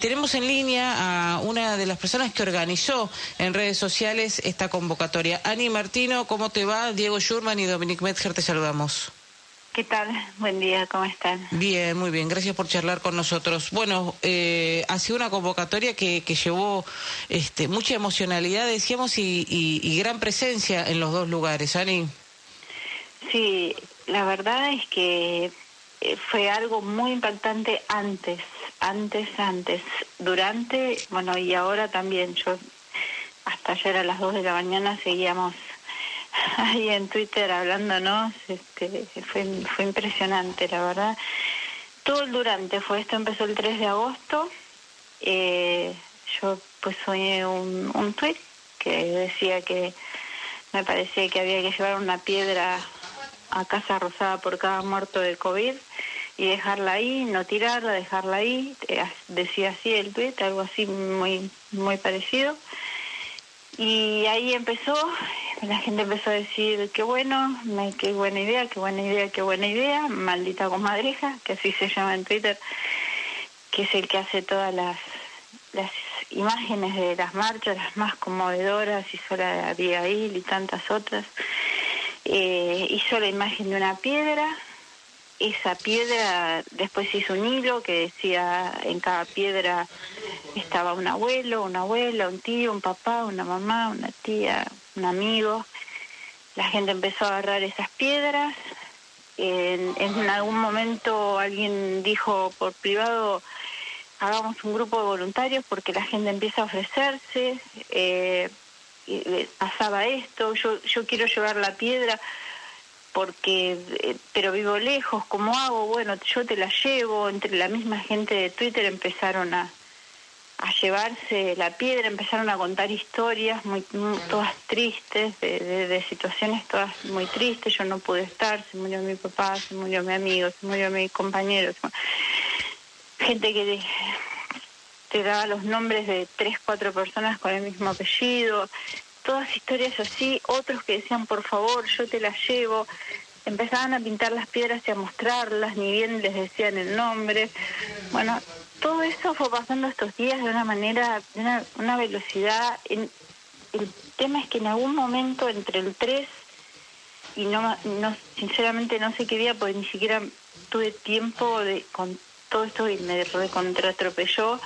Tenemos en línea a una de las personas que organizó en redes sociales esta convocatoria. Ani Martino, ¿cómo te va? Diego Schurman y Dominic Metzger, te saludamos. ¿Qué tal? Buen día, ¿cómo están? Bien, muy bien, gracias por charlar con nosotros. Bueno, eh, ha sido una convocatoria que, llevó este, mucha emocionalidad, decíamos, y, gran presencia en los dos lugares. Ani. Sí, la verdad es que eh, fue algo muy impactante antes antes, antes, durante, bueno, y ahora también. Yo hasta ayer a las 2 de la mañana seguíamos ahí en Twitter hablándonos, este, fue, fue impresionante, la verdad. Todo el durante fue esto, empezó el 3 de agosto. Eh, yo pues soñé un, un tweet que decía que me parecía que había que llevar una piedra a Casa Rosada por cada muerto de COVID y dejarla ahí, no tirarla, dejarla ahí, decía así el tweet, algo así muy, muy parecido. Y ahí empezó, la gente empezó a decir, qué bueno, qué buena idea, qué buena idea, qué buena idea, maldita comadreja, que así se llama en Twitter, que es el que hace todas las, las imágenes de las marchas, las más conmovedoras, hizo la de Abigail y tantas otras. Eh, hizo la imagen de una piedra, esa piedra después hizo un hilo que decía en cada piedra estaba un abuelo, una abuela, un tío, un papá, una mamá, una tía, un amigo. La gente empezó a agarrar esas piedras. En, en algún momento alguien dijo por privado, hagamos un grupo de voluntarios porque la gente empieza a ofrecerse. Eh, pasaba esto, yo, yo quiero llevar la piedra porque, eh, pero vivo lejos, ¿cómo hago? Bueno, yo te la llevo, entre la misma gente de Twitter empezaron a, a llevarse la piedra, empezaron a contar historias muy, todas tristes, de, de, situaciones todas muy tristes, yo no pude estar, se murió mi papá, se murió mi amigo, se murió mi compañero, gente que te daba los nombres de tres, cuatro personas con el mismo apellido, todas historias así, otros que decían, por favor, yo te las llevo, empezaban a pintar las piedras y a mostrarlas, ni bien les decían el nombre. Bueno, todo eso fue pasando estos días de una manera, de una, velocidad. el tema es que en algún momento entre el 3 y no, no sinceramente no sé qué día, porque ni siquiera tuve tiempo de con todo esto y me recontratropelló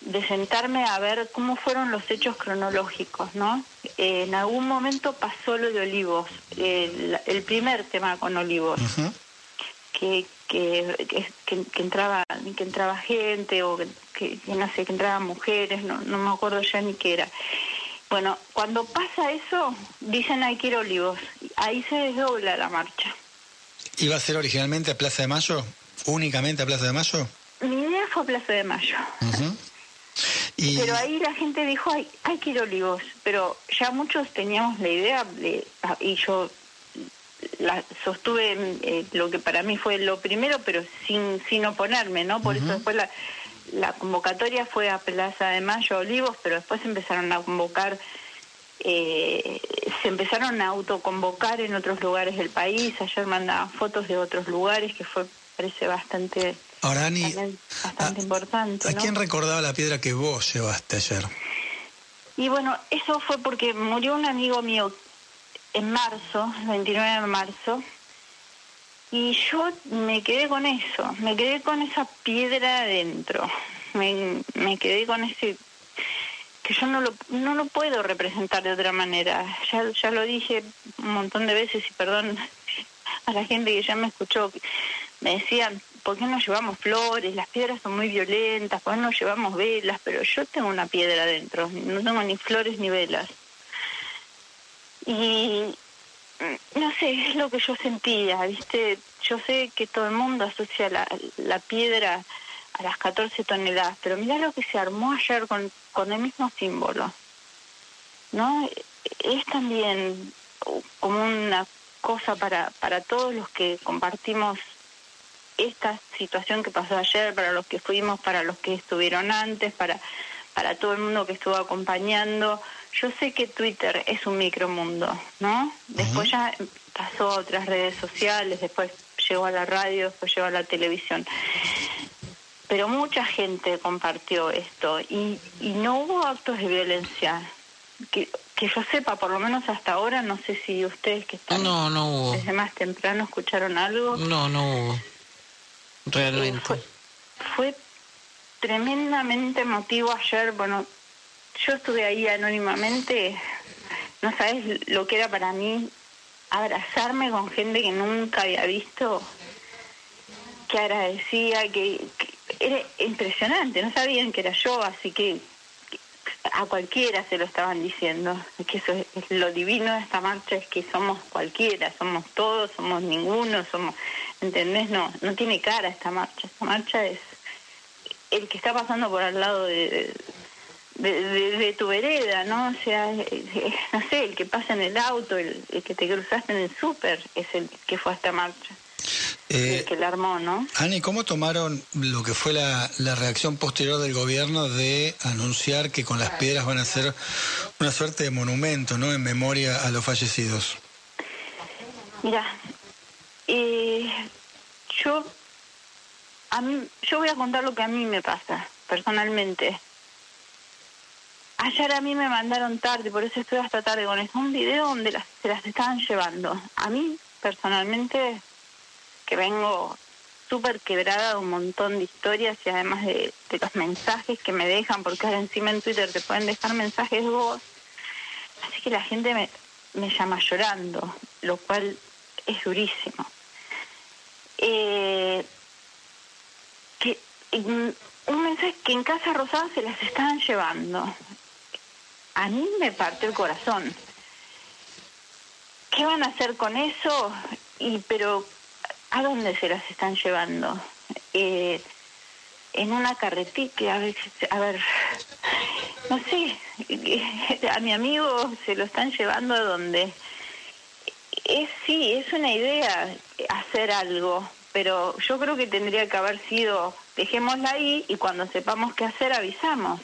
de sentarme a ver cómo fueron los hechos cronológicos, ¿no? en algún momento pasó lo de Olivos, el, primer tema con Olivos, que, que, que, entraba que entraba gente o que, no sé, que entraban mujeres, no, no me acuerdo ya ni qué era. Bueno, cuando pasa eso, dicen hay que ir a Olivos, ahí se desdobla la marcha. ¿Iba a ser originalmente a Plaza de Mayo? ¿Únicamente a Plaza de Mayo? Mi idea fue Plaza de Mayo. Pero ahí la gente dijo, hay, hay que ir a Olivos, pero ya muchos teníamos la idea, de, ah, y yo la sostuve eh, lo que para mí fue lo primero, pero sin, sin oponerme, ¿no? Por eso después la, la convocatoria fue a Plaza de Mayo, a Olivos, pero después empezaron a convocar, eh, se empezaron a autoconvocar en otros lugares del país, ayer mandaban fotos de otros lugares, que fue, parece bastante Ahora, Ani, bastante importante. ¿A quién recordaba la piedra que vos llevaste ayer? Y bueno, eso fue porque murió un amigo mío en marzo, el 29 de marzo, y yo me quedé con eso, me quedé con esa piedra adentro, me, me quedé con ese que yo no lo, no lo puedo representar de otra manera. Ya, ya lo dije un montón de veces y perdón a la gente que ya me escuchó, me decían, ¿por qué no llevamos flores? Las piedras son muy violentas, ¿por qué no llevamos velas? Pero yo tengo una piedra adentro, no tengo ni flores ni velas. Y mm, no sé, es lo que yo sentía, ¿viste? Yo sé que todo el mundo asocia la, la piedra a las 14 toneladas, pero mira lo que se armó ayer con, con el mismo símbolo. ¿No? Es también como una cosa para, para todos los que compartimos esta situación que pasó ayer, para los que fuimos, para los que estuvieron antes, para, para todo el mundo que estuvo acompañando. Yo sé que Twitter es un micromundo, ¿no? Después ya pasó a otras redes sociales, después llegó a la radio, después llegó a la televisión. pero mucha gente compartió esto y, y no hubo actos de violencia. Que, que yo sepa, por lo menos hasta ahora, no sé si ustedes que están No, no hubo. desde más temprano escucharon algo. No, no hubo. Fue, tremendamente emotivo ayer. Bueno, yo estuve ahí anónimamente. No sabes lo que era para mí abrazarme con gente que nunca había visto, que agradecía, que, era impresionante. No sabían que era yo, así que a cualquiera se lo estaban diciendo. Que eso es, es lo divino de esta marcha, es que somos cualquiera, somos todos, somos ninguno, somos, ¿entendés? No, no tiene cara esta marcha. Esta marcha es el que está pasando por al lado de, de, de- de tu vereda, ¿no? O sea, no sé, el que pasa en el auto, el, el que te cruzaste en el súper, es el que fue a esta marcha, Eh, el que la armó, ¿no? Ani, ¿cómo tomaron lo que fue la, la reacción posterior del gobierno de anunciar que con las piedras van a hacer una suerte de monumento, ¿no? En memoria a los fallecidos. Mira, eh, yo, a mí, yo voy a contar lo que a mí me pasa, personalmente. Ayer a mí me mandaron tarde, por eso estoy hasta tarde con esto, un video donde las, se las estaban llevando. A mí, personalmente, que vengo súper quebrada de un montón de historias y además de, los mensajes que me dejan, porque ahora encima en Twitter te pueden dejar mensajes voz. Así que la gente me, me llama llorando, lo cual es durísimo. Eh, que mm, un mensaje que en Casa Rosada se las estaban llevando. A mí me parte el corazón. ¿Qué van a hacer con eso? Y pero ¿a dónde se las están llevando? Eh, en una carretilla, a ver, a ver, no sé, a mi amigo se lo están llevando a donde es sí, es una idea hacer algo, pero yo creo que tendría que haber sido, dejémosla ahí y cuando sepamos qué hacer avisamos.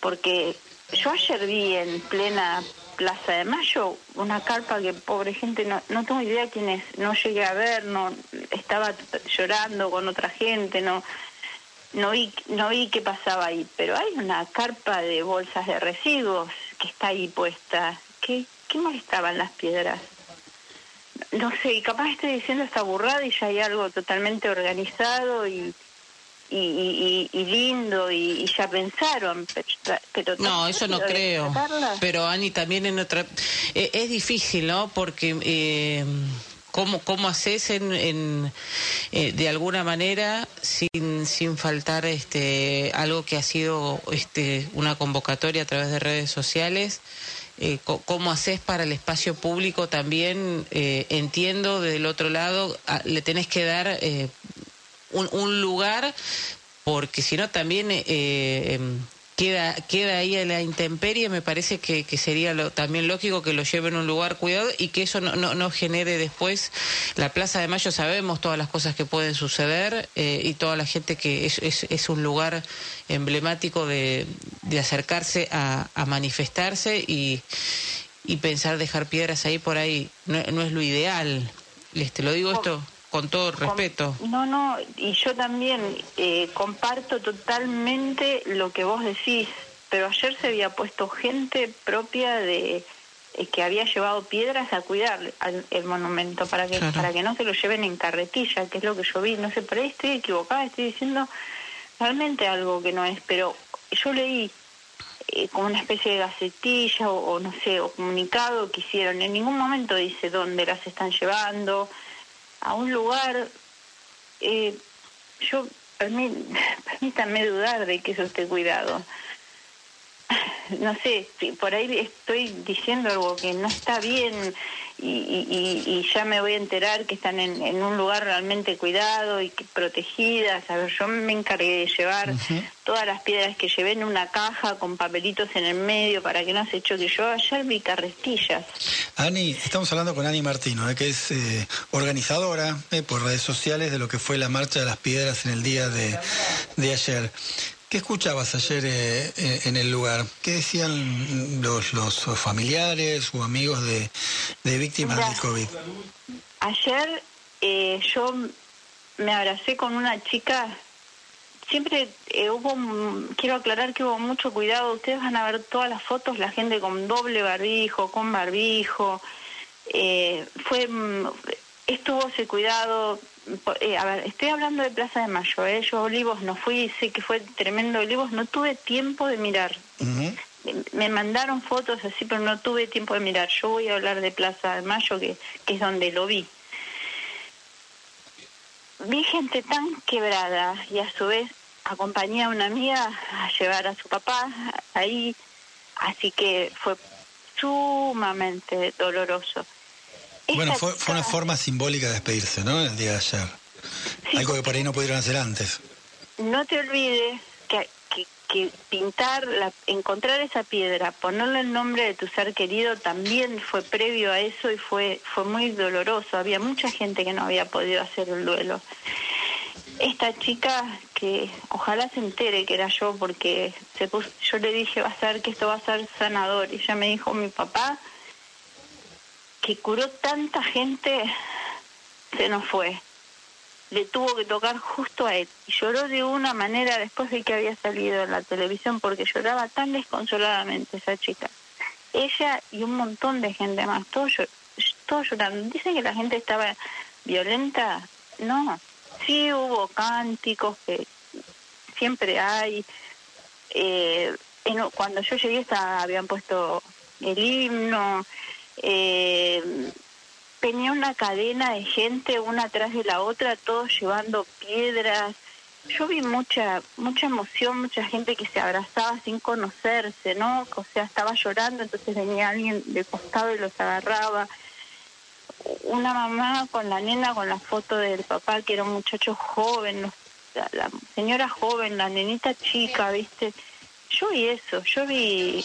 Porque yo ayer vi en plena Plaza de Mayo una carpa que pobre gente, no, no tengo idea quién es, no llegué a ver, no estaba llorando con otra gente, no no vi, no vi qué pasaba ahí, pero hay una carpa de bolsas de residuos que está ahí puesta. ¿Qué, qué molestaban las piedras? No sé, capaz estoy diciendo esta burrada y ya hay algo totalmente organizado y, y, y- y- y lindo y, y ya pensaron, pero, pero No, eso no creo. Pero Ani también en otra... eh, es difícil, ¿no? Porque eh, ¿cómo, cómo haces en, en, eh, de alguna manera sin, sin faltar este algo que ha sido este una convocatoria a través de redes sociales? Eh, ¿Cómo haces para el espacio público también? Eh, entiendo, del otro lado, a- le tenés que dar eh, un, un lugar porque si no también eh, eh, queda queda ahí a la intemperie me parece que, que sería lo, también lógico que lo lleven a un lugar cuidado y que eso no, no, no genere después la Plaza de Mayo. Sabemos todas las cosas que pueden suceder eh, y toda la gente que es, es, un lugar emblemático de, de acercarse a, a manifestarse y, y pensar dejar piedras ahí por ahí. No, no es lo ideal. Este lo digo esto con todo respeto No, no, y yo también eh, comparto totalmente lo que vos decís, pero ayer se había puesto gente propia de eh, que había llevado piedras a cuidar al, el monumento para que Claro. para que no se lo lleven en carretilla, que es lo que yo vi. No sé, por ahí estoy equivocada, estoy diciendo realmente algo que no es, pero yo leí eh, como una especie de gacetilla o, o no sé, o comunicado que hicieron. En ningún momento dice dónde las están llevando, a un lugar. Eh, yo, permí- permítanme dudar de que eso esté cuidado. No sé, por ahí estoy diciendo algo que no está bien y, y- y- ya me voy a enterar que están en, en un lugar realmente cuidado y que protegidas. A ver, yo me encargué de llevar todas las piedras que llevé en una caja con papelitos en el medio para que no se choque. Yo ayer vi carretillas. Ani, estamos hablando con Ani Martino, eh, que es eh, organizadora eh, por redes sociales de lo que fue la Marcha de las Piedras en el día de, de ayer. ¿Qué escuchabas ayer eh, eh, en el lugar? ¿Qué decían los, los familiares o amigos de, de víctimas del COVID? Ayer eh, yo me abracé con una chica siempre eh, hubo, quiero aclarar que hubo mucho cuidado. Ustedes van a ver todas las fotos, la gente con doble barbijo, con barbijo. Eh, fue, mm, estuvo ese cuidado. Eh, a ver, estoy hablando de Plaza de Mayo. ¿eh? Yo Olivos no fui, sé que fue tremendo Olivos, no tuve tiempo de mirar. Me mandaron fotos así, pero no tuve tiempo de mirar. Yo voy a hablar de Plaza de Mayo, que, que es donde lo vi vi gente tan quebrada y a su vez acompañé a una amiga a llevar a su papá ahí, así que fue sumamente doloroso. Bueno, fue, fue, una forma simbólica de despedirse, ¿no? El día de ayer. Algo que por ahí no pudieron hacer antes. No te olvides que que pintar, la, encontrar esa piedra, ponerle el nombre de tu ser querido también fue previo a eso y fue, fue muy doloroso. Había mucha gente que no había podido hacer el duelo. Esta chica que ojalá se entere que era yo porque se puso, yo le dije va a ser que esto va a ser sanador y ella me dijo mi papá que curó tanta gente se nos fue le tuvo que tocar justo a él. Y lloró de una manera después de que había salido en la televisión porque lloraba tan desconsoladamente esa chica. Ella y un montón de gente más, todos, todos llorando. Dicen que la gente estaba violenta. No, sí hubo cánticos que siempre hay. Eh, cuando yo llegué estaba, habían puesto el himno. Eh, una cadena de gente una atrás de la otra, todos llevando piedras. Yo vi mucha mucha emoción, mucha gente que se abrazaba sin conocerse, ¿no? O sea, estaba llorando, entonces venía alguien de costado y los agarraba. Una mamá con la nena con la foto del papá, que era un muchacho joven, la señora joven, la nenita chica, ¿viste? Yo vi eso, yo vi,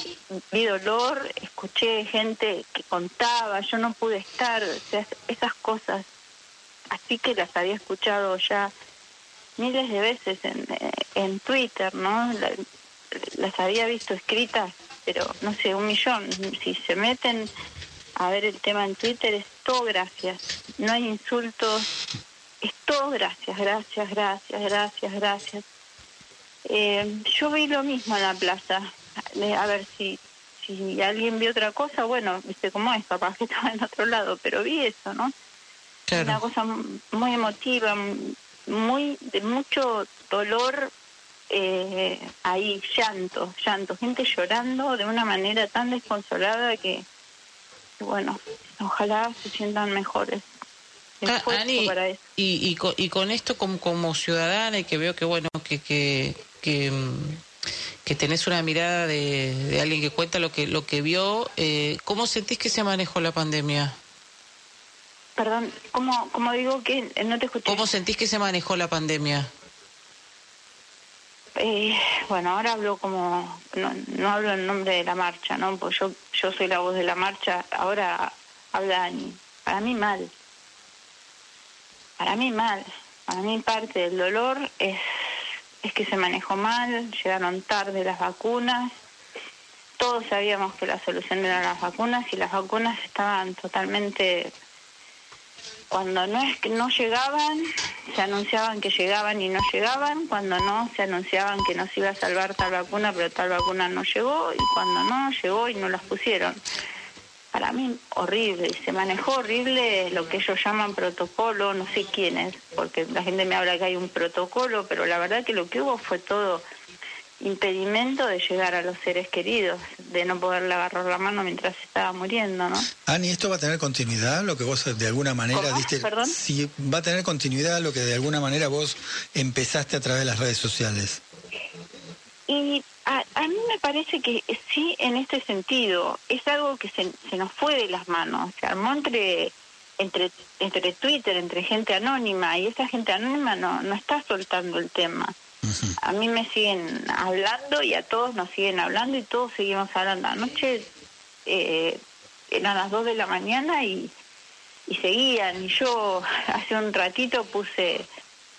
vi dolor, escuché gente que contaba, yo no pude estar, o sea, esas cosas, así que las había escuchado ya miles de veces en, en Twitter, ¿no? las había visto escritas, pero no sé, un millón. Si se meten a ver el tema en Twitter, es todo gracias, no hay insultos, es todo gracias, gracias, gracias, gracias, gracias. Eh, yo vi lo mismo en la plaza. a ver si, si alguien vio otra cosa, bueno, viste cómo es, papá que estaba en otro lado, pero vi eso, ¿no? Una cosa muy emotiva, muy de mucho dolor eh, ahí, llanto, llanto, gente llorando de una manera tan desconsolada que, bueno, ojalá se sientan mejores. Ah, y, y, con, y con esto como, como ciudadana y que veo que bueno que, que, que, que tenés una mirada de, alguien que cuenta lo que, lo que vio. Eh, ¿Cómo sentís que se manejó la pandemia? Perdón, ¿cómo, cómo digo que no te escuché? ¿Cómo sentís que se manejó la pandemia? Eh, bueno, ahora hablo como, no, no hablo en nombre de la marcha, ¿no? Pues yo, yo soy la voz de la marcha, ahora hablan, para mí mal, para mí mal, para mí parte del dolor es es que se manejó mal, llegaron tarde las vacunas. Todos sabíamos que la solución eran las vacunas y las vacunas estaban totalmente cuando no es que no llegaban, se anunciaban que llegaban y no llegaban, cuando no, se anunciaban que nos iba a salvar tal vacuna, pero tal vacuna no llegó, y cuando no, llegó y no las pusieron para mí horrible, se manejó horrible lo que ellos llaman protocolo, no sé quién es, porque la gente me habla que hay un protocolo, pero la verdad que lo que hubo fue todo impedimento de llegar a los seres queridos, de no poderle agarrar la mano mientras estaba muriendo, ¿no? Ani, ¿esto va a tener continuidad? Lo que vos de alguna manera diste... Si va a tener continuidad lo que de alguna manera vos empezaste a través de las redes sociales. Y a, a, mí me parece que sí, en este sentido, es algo que se, se nos fue de las manos. Se armó entre, entre, entre Twitter, entre gente anónima, y esa gente anónima no, no está soltando el tema. A mí me siguen hablando y a todos nos siguen hablando y todos seguimos hablando. Anoche eh, eran las 2 de la mañana y, y seguían. Y yo hace un ratito puse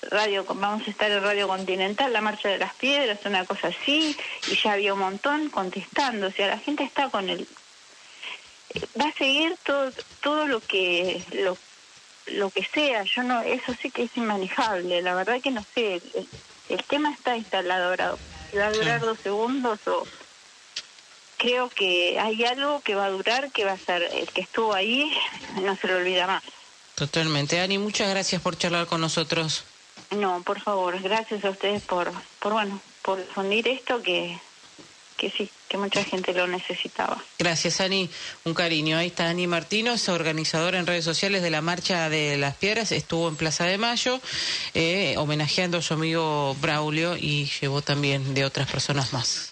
radio vamos a estar en Radio Continental, la Marcha de las Piedras, una cosa así, y ya había un montón contestando, o sea, la gente está con el va a seguir todo todo lo que lo, lo que sea, yo no eso sí que es inmanejable, la verdad que no sé, el tema está instalado ahora. va a durar dos segundos o creo que hay algo que va a durar, que va a ser el que estuvo ahí, no se lo olvida más. Totalmente. Ani, muchas gracias por charlar con nosotros. No, por favor, gracias a ustedes por, por bueno, por difundir esto que, que sí, que mucha gente lo necesitaba. Gracias, Ani. Un cariño. Ahí está Ani Martino, es organizadora en redes sociales de la Marcha de las Piedras. Estuvo en Plaza de Mayo eh, homenajeando a su amigo Braulio y llevó también de otras personas más.